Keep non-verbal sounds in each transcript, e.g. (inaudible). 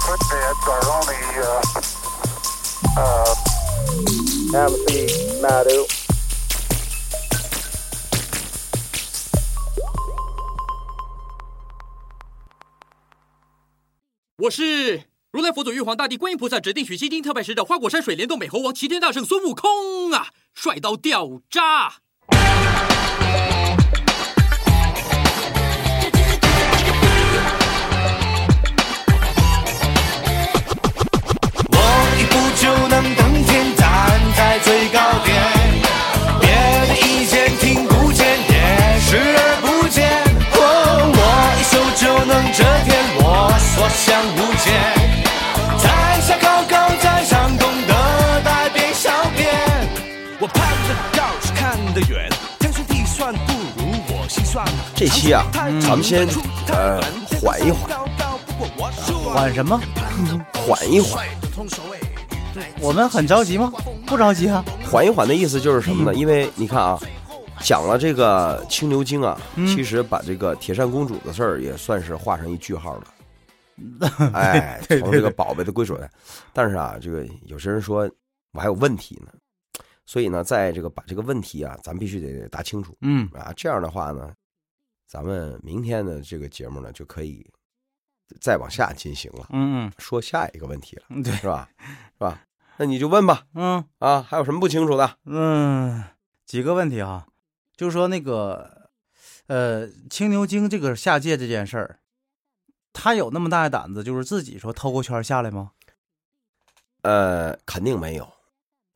Footbeds are only uh, uh, Amity Madu. 我是如来佛祖、玉皇大帝、观音菩萨指定取西经特派使者花果山水帘洞美猴王齐天大圣孙悟空啊，帅到掉渣！这期啊，咱们先呃缓一缓，缓什么？缓一缓。我们很着急吗？不着急啊。缓一缓的意思就是什么呢？因为你看啊，讲了这个青牛精啊，其实把这个铁扇公主的事儿也算是画上一句号了。(laughs) 哎，从这个宝贝的归属来，但是啊，这个有些人说我还有问题呢，所以呢，在这个把这个问题啊，咱必须得答清楚嗯，啊。这样的话呢，咱们明天的这个节目呢，就可以再往下进行了，嗯说下一个问题了，嗯，对，是吧？是吧？那你就问吧，嗯啊，还有什么不清楚的？嗯，几个问题啊，就是说那个，呃，青牛精这个下界这件事儿，他有那么大的胆子，就是自己说透过圈下来吗？呃，肯定没有。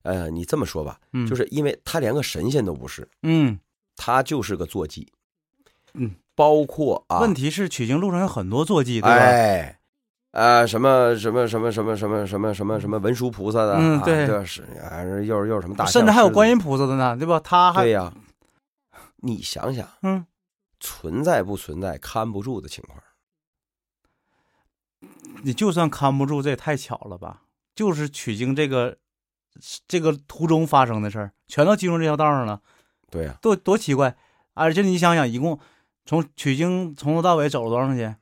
呃，你这么说吧，嗯，就是因为他连个神仙都不是，嗯他就是个坐骑。嗯，包括啊，问题是取经路上有很多坐骑，对吧？哎，啊，什么什么什么什么什么什么什么什么文殊菩萨的，啊嗯对这是啊，又是又是什么大象，甚至还有观音，音菩萨的呢，对吧？他还对呀。你想想，嗯，存在不存在看不住的情况？你就算看不住，这也太巧了吧？就是取经这个这个途中发生的事儿，全都进入这条道上了。对呀，多多奇怪！而且你想想，一共从取经从头到尾走了多长时间？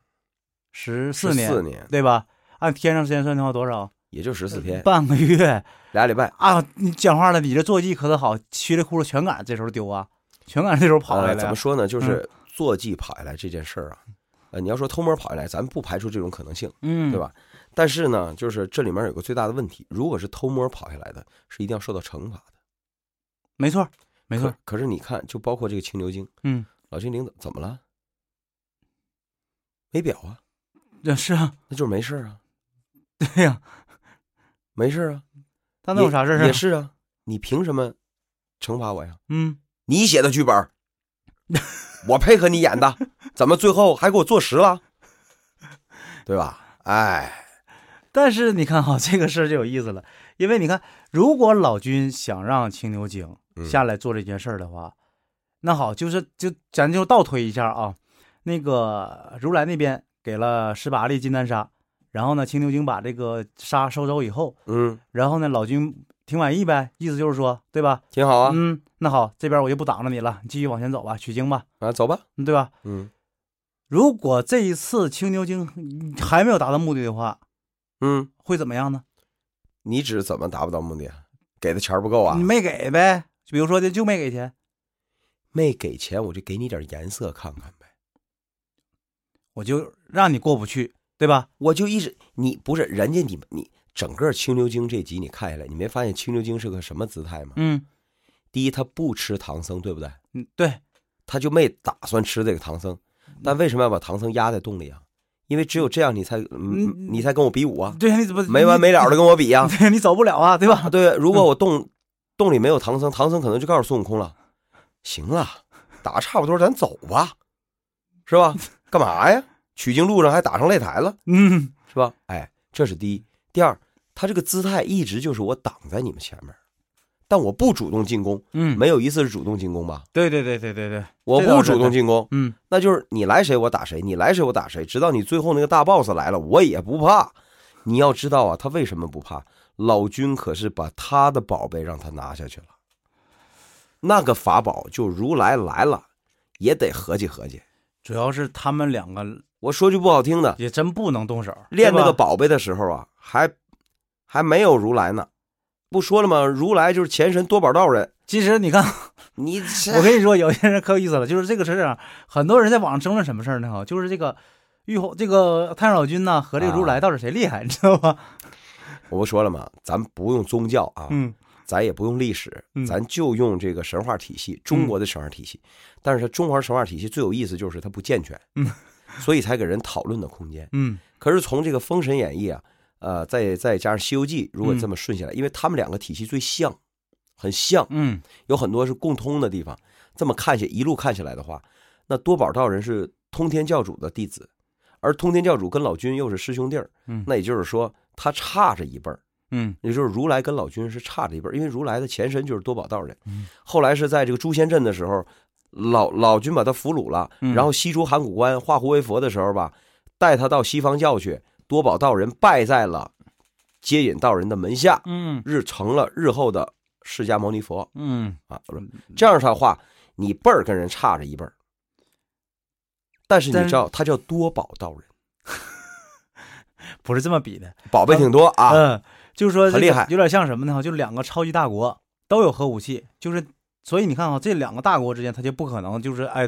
十四年，四年，对吧？按天上时间算的话，多少？也就十四天，半个月俩礼拜。啊！你讲话了，你这坐骑可得好，稀里糊涂全赶这时候丢啊，全赶这时候跑下来。怎么说呢？嗯就是坐骑跑下来这件事儿啊，呃，你要说偷摸跑下来，咱不排除这种可能性，嗯，对？吧？但是呢，就是这里面有个最大的问题，如果是偷摸跑下来的，是一定要受到惩罚的。没错，没错可。可是你看，就包括这个青牛精，嗯，老精灵怎怎么了？没表啊，这是啊，那就是没事啊，(laughs) 对呀、没事啊。他能有啥事儿啊？也是啊，你凭什么惩罚我呀？嗯，你写的剧本，我配合你演的，怎么最后还给我坐实了？对吧？哎，(laughs) 但是你看哈，这个事儿就有意思了，因为你看，如果老君想让青牛精嗯下来做这件事儿的话，那好，就是就咱就倒推一下啊，那个如来那边给了十八粒金丹砂，然后呢，青牛精把这个砂收走以后，嗯，然后呢，老君挺满意呗，意思就是说，对吧？挺好啊，嗯，那好，这边我就不挡着你了，你继续往前走吧，取经吧，啊，走吧，嗯对吧？嗯如果这一次青牛精还没有达到目的的话，嗯，会怎么样呢？你指怎么达不到目的啊？给的钱不够啊你？没给呗，比如说的就没给钱，没给钱，我就给你点颜色看看呗。我就让你过不去，对吧？我就一直你不是人家你你整个青牛精这集你看下来，你没发现青牛精是个什么姿态吗？嗯第一，他不吃唐僧，对不对？嗯，对，他就没打算吃这个唐僧，但为什么要把唐僧压在洞里啊？因为只有这样，你才你才跟我比武啊，对，你怎么没完没了的跟我比 (laughs) 呀、对你走不了啊，对吧？啊！对，如果我洞洞里没有唐僧，唐僧可能就告诉孙悟空了，行了，打差不多，咱走吧，是吧？干嘛呀？取经路上还打上擂台了，嗯，是吧？哎，这是第一。第二，他这个姿态一直就是我挡在你们前面，但我不主动进攻，嗯，没有一次是主动进攻吧？对对对对对对，我不主动进攻，嗯那就是你来谁我打谁，你来谁我打谁，直到你最后那个大 boss 来了，我也不怕。你要知道啊，他为什么不怕？老君可是把他的宝贝让他拿下去了，那个法宝就如来来了，也得合计合计。主要是他们两个我说句不好听的，也真不能动手，练那个宝贝的时候啊，还还没有如来呢。不说了吗？如来就是前身多宝道人。其实你看，你我跟你说，有些人可有意思了，就是这个是这样，很多人在网上争论什么事儿呢？哈，就是这个玉皇这个太上老君呐和这个如来啊到底谁厉害，你知道吗？我不说了吗？咱不用宗教啊，嗯咱也不用历史，嗯咱就用这个神话体系，中国的神话体系。但是它中华神话体系最有意思就是它不健全，嗯，所以才给人讨论的空间。嗯可是从这个《封神演义》啊，呃，再再加上《西游记》，如果嗯这么顺下来，因为他们两个体系最像，很像，嗯有很多是共通的地方。这么看下一路看下来的话，那多宝道人是通天教主的弟子，而通天教主跟老君又是师兄弟儿，嗯那也就是说他差着一辈儿。嗯。也就是如来跟老君是差着一辈儿，因为如来的前身就是多宝道人，嗯。后来是在这个诛仙阵的时候，老老君把他俘虏了，嗯。然后西出函谷关化胡为佛的时候吧，带他到西方教去，多宝道人拜在了接引道人的门下，嗯。日成了日后的释迦牟尼佛。嗯，啊，不是这样的话，你辈儿跟人差着一辈儿，但是你知道他叫多宝道人，(laughs) 不是这么比的。宝贝挺多啊，嗯，就是说很厉害有点像什么呢？就是两个超级大国都有核武器，就是所以你看啊，这两个大国之间，他就不可能就是哎，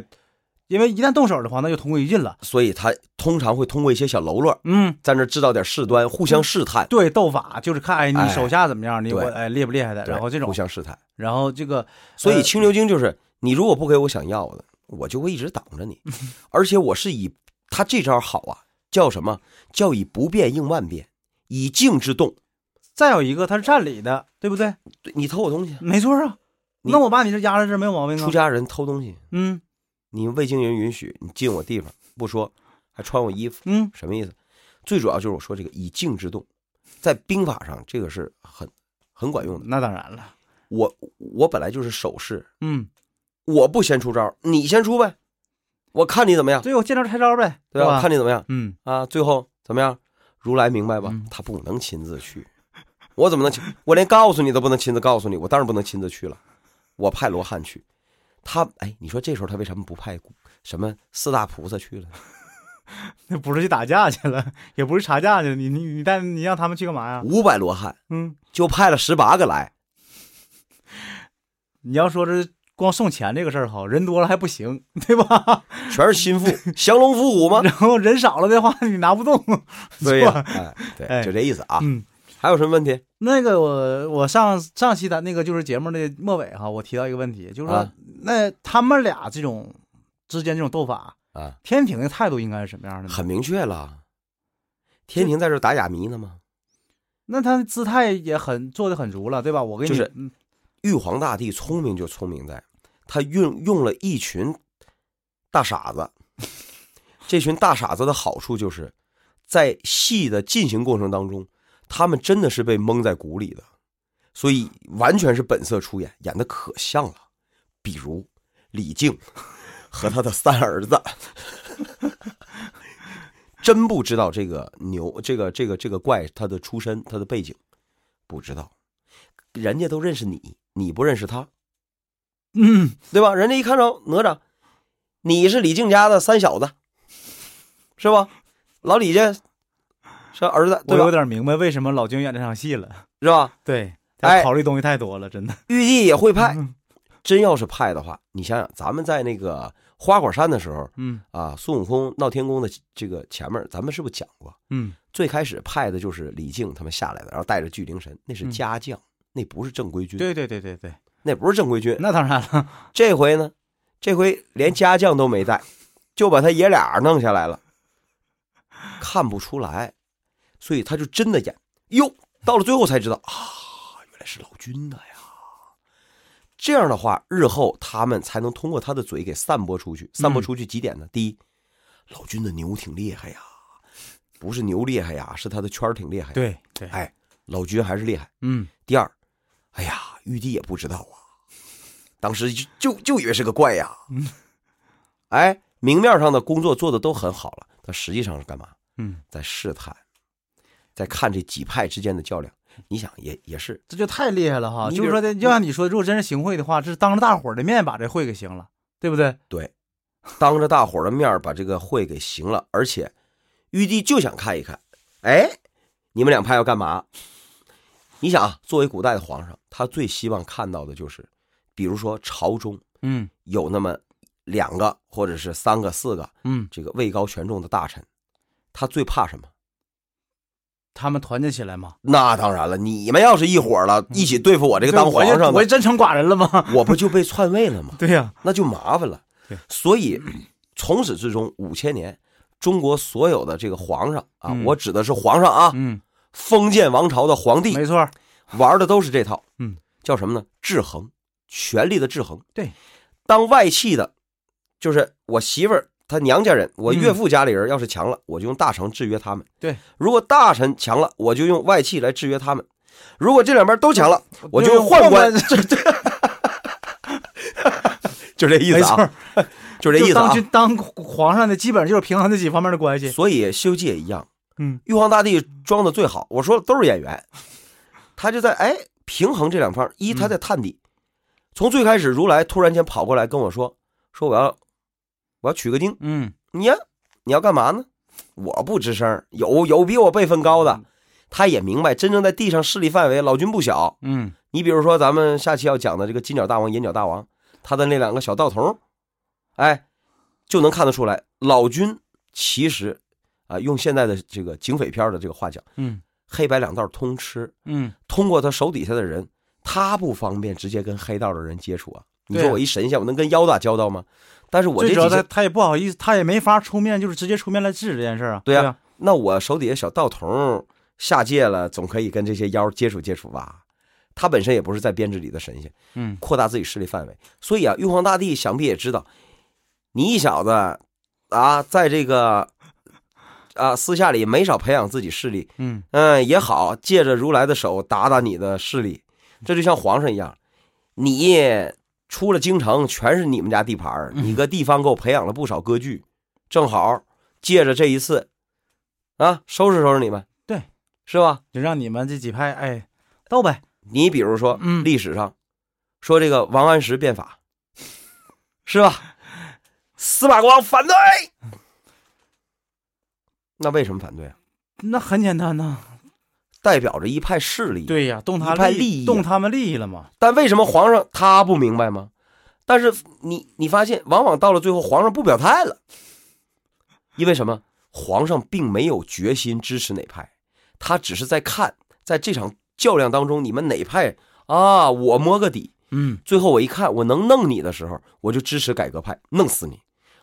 因为一旦动手的话，那就同归于尽了。所以他通常会通过一些小喽啰嗯，在那制造点事端，互相试探。对，斗法就是看哎你哎手下怎么样，你我哎厉不厉害的，然后这种互，相试探，然后这个所以呃青牛精就是你如果不给我想要的，我就会一直挡着你，(laughs) 而且我是以他这招好啊，叫什么？叫以不变应万变，以静制动。再有一个他是占理的，对不对？对你偷我东西，没错啊，那我把你这压在这儿没有毛病啊。出家人偷东西，嗯你未经人允许，你进我地方不说，还穿我衣服，嗯什么意思？最主要就是我说这个以静制动，在兵法上这个是很很管用的。那当然了，我我本来就是守势，嗯，我不先出招，你先出呗，我看你怎么样，对，我见招拆招呗，对吧？吧？我看你怎么样。嗯啊，最后怎么样？如来明白吧？嗯他不能亲自去，我怎么能亲？我连告诉你都不能亲自告诉你，我当然不能亲自去了。我派罗汉去，他哎，你说这时候他为什么不派什么四大菩萨去了？(laughs) 那不是去打架去了，也不是查价去了，你你你带你让他们去干嘛呀？五百罗汉嗯，就派了十八个来，你要说这光送钱这个事儿哈，人多了还不行，对吧？全是心腹，降龙伏虎吗？(laughs) 然后人少了的话，你拿不动。对呀、哎，对，哎就这意思啊。嗯，还有什么问题？那个我我上上期的那个就是节目的末尾哈，我提到一个问题，就是说、啊那他们俩这种之间这种斗法，啊，天庭的态度应该是什么样的呢？很明确了。天庭在这打哑谜呢吗？那他姿态也很做的很足了，对吧？我跟你就是嗯玉皇大帝聪明就聪明在，他用用了一群大傻子。(laughs) 这群大傻子的好处就是，在戏的进行过程当中，他们真的是被蒙在鼓里的，所以完全是本色出演，演的可像了。比如李靖和他的三儿子，(laughs) 真不知道这个牛，这个这个这个怪他的出身，他的背景，不知道。人家都认识你，你不认识他，嗯，对吧？人家一看着哪吒，你是李靖家的三小子，是吧？老李家是儿子，我有？点明白为什么老君演这场戏了。是吧？(laughs) 对，哎他考虑东西太多了，真的。玉帝也会派，嗯真要是派的话，你想想，咱们在那个花果山的时候嗯啊，孙悟空闹天宫的这个前面，咱们是不是讲过？嗯最开始派的就是李靖他们下来的，然后带着巨灵神，那是嗯家将，那不是正规军，对对对对对，那不是正规军。那当然了。这回呢，这回连家将都没带，就把他爷俩弄下来了，看不出来，所以他就真的演。哟，到了最后才知道啊，原来是老君的呀。这样的话，日后他们才能通过他的嘴给散播出去。散播出去几点呢？第一，老君的牛挺厉害呀，不是牛厉害呀，是他的圈儿挺厉害。，对对，哎，老君还是厉害。嗯第二，哎呀，玉帝也不知道啊，当时就就就以为是个怪呀。嗯哎，明面上的工作做的都很好了，他实际上是干嘛？嗯，在试探，在看这几派之间的较量。你想，也也是这就太厉害了哈！就是说的，就像你说，如果真是行贿的话，这是当着大伙儿的面把这贿给行了，对不对？对，当着大伙儿的面把这个会给行了，而且玉帝就想看一看，哎，你们两派要干嘛？你想啊，作为古代的皇上，他最希望看到的就是，比如说朝中嗯有那么两个或者是三个、四个嗯，这个位高权重的大臣，他最怕什么？他们团结起来吗，那当然了，你们要是一伙儿了，一起对付我这个当皇上的我真成寡人了吗？我不就被篡位了吗？(laughs) 对呀、那就麻烦了对。所以从始至终五千年，中国所有的这个皇上啊，嗯我指的是皇上啊，嗯，封建王朝的皇帝没错，玩的都是这套，嗯，叫什么呢？制衡，权力的制衡。对，当外戚的，就是我媳妇儿她娘家人，我嗯岳父家里人要是强了，我就用大臣制约他们。对，如果大臣强了，我就用外戚来制约他们。如果这两边都强了，我就宦官，(laughs) 就这意思啊，，(laughs) 就这意思啊就当。君当皇上的基本上就是平衡这几方面的关系。所以《西游记》也一样，嗯，玉皇大帝装的最好。我说了都是演员，他就在哎平衡这两方。一，他在探底。从最开始，如来突然间跑过来跟我说：“说我要我要取个经，嗯。你呀，你要干嘛呢？”我不吱声，有有比我辈分高的，他也明白真正在地上势力范围，老君不小。嗯。你比如说，咱们下期要讲的这个金角大王、银角大王，他的那两个小道童，哎，就能看得出来，老君其实啊，用现在的这个警匪片的这个话讲，嗯。黑白两道通吃，嗯，通过他手底下的人，他不方便直接跟黑道的人接触啊。你说我一神仙，我能跟妖打交道吗？但是我这最主要，他他也不好意思，他也没法出面，就是直接出面来制止这件事儿啊。对啊呀，那我手底下小道童下界了，总可以跟这些妖接触接触吧？他本身也不是在编制里的神仙。嗯扩大自己势力范围。所以啊，玉皇大帝想必也知道，你一小子啊，在这个啊私下里没少培养自己势力，嗯嗯，也好，借着如来的手打打你的势力。这就像皇上一样，你出了京城，全是你们家地盘儿你搁地方给我培养了不少歌剧，正好借着这一次啊，收拾收拾你们，对，是吧？就让你们这几派哎斗呗。你比如说，嗯历史上说这个王安石变法，是吧？司马光反对，那为什么反对啊？那很简单呐，代表着一派势力。，对呀，动他利益啊动他们利益了嘛。但为什么皇上他不明白吗？但是你你发现，往往到了最后，皇上不表态了，因为什么？皇上并没有决心支持哪派，他只是在看，在这场较量当中，你们哪派啊？我摸个底，嗯，最后我一看，我能弄你的时候，我就支持改革派，弄死你；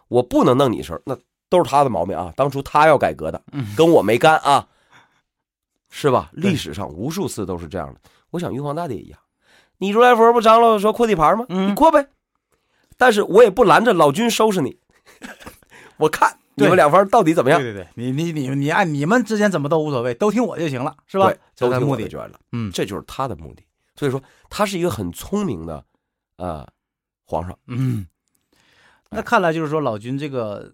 我不能弄你的时候，那都是他的毛病啊。当初他要改革的，跟我没干啊，是吧？历史上无数次都是这样的。我想玉皇大帝也一样，你如来佛不张罗说扩地盘吗？嗯你扩呗，但是我也不拦着老君收拾你，(laughs) 我看你们两方到底怎么样对，对对，你你你你按你们之间怎么都无所谓，都听我就行了，是吧？都听。我的就完了。嗯这就是他的目的。所以说，他是一个很聪明的，呃，皇上。嗯，那看来就是说老君这个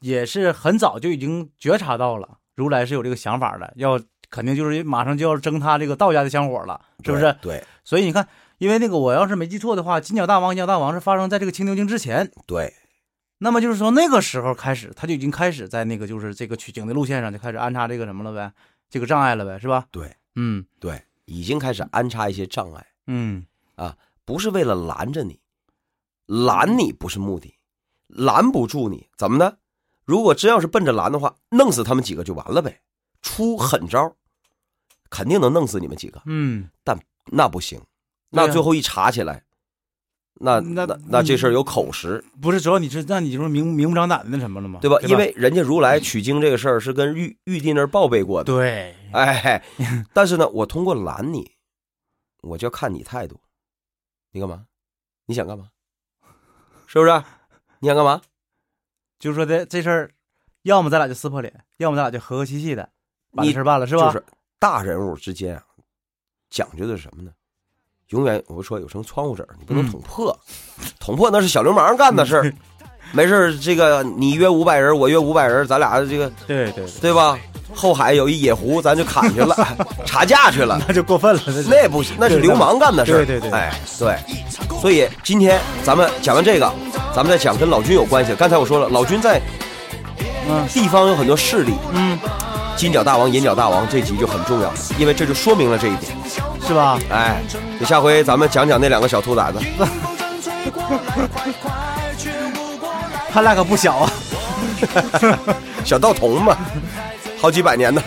也是很早就已经觉察到了如来是有这个想法的，要肯定就是马上就要争他这个道家的香火了，是不是？对所以你看，因为那个我要是没记错的话，金角大王、银角大王是发生在这个青牛精之前，对那么就是说那个时候开始，他就已经开始在那个就是这个取经的路线上就开始安插这个什么了呗，这个障碍了呗，是吧？对嗯对，已经开始安插一些障碍，嗯啊不是为了拦着你，拦你不是目的，拦不住你，怎么的？如果真要是奔着拦的话，弄死他们几个就完了呗，出狠招，肯定能弄死你们几个。嗯，但那不行，那最后一查起来，那那那那这事儿有口实，不是，主要你是那你就是明明目张胆的那什么了吗？对吧？对因为人家如来取经这个事儿是跟玉玉帝那儿报备过的，对，哎，(laughs) 但是呢，我通过拦你，我就要看你态度，你干嘛？你想干嘛？是不是？你想干嘛？就是说的这事儿，要么咱俩就撕破脸，要么咱俩就和和气气的把这你事儿办了，是吧？就是大人物之间啊，讲究的是什么呢？永远我说有层窗户纸，你不能嗯捅破，捅破那是小流氓干的事儿。(laughs) 没事儿这个你约五百人，我约五百人，咱俩这个对对对，对吧？后海有一野狐，咱就砍去了，(laughs) 查价去了。(laughs) 那就过分了，那是那不行，那是流氓干的事儿。对对对哎，对。所以今天咱们讲完这个，咱们在讲跟老君有关系。刚才我说了，老君在嗯地方有很多势力，嗯，金角大王、银角大王这集就很重要，因为这就说明了这一点。是吧？哎，你下回咱们讲讲那两个小兔崽子。(laughs) 他那可不小啊。(laughs) 小道童嘛，好几百年的。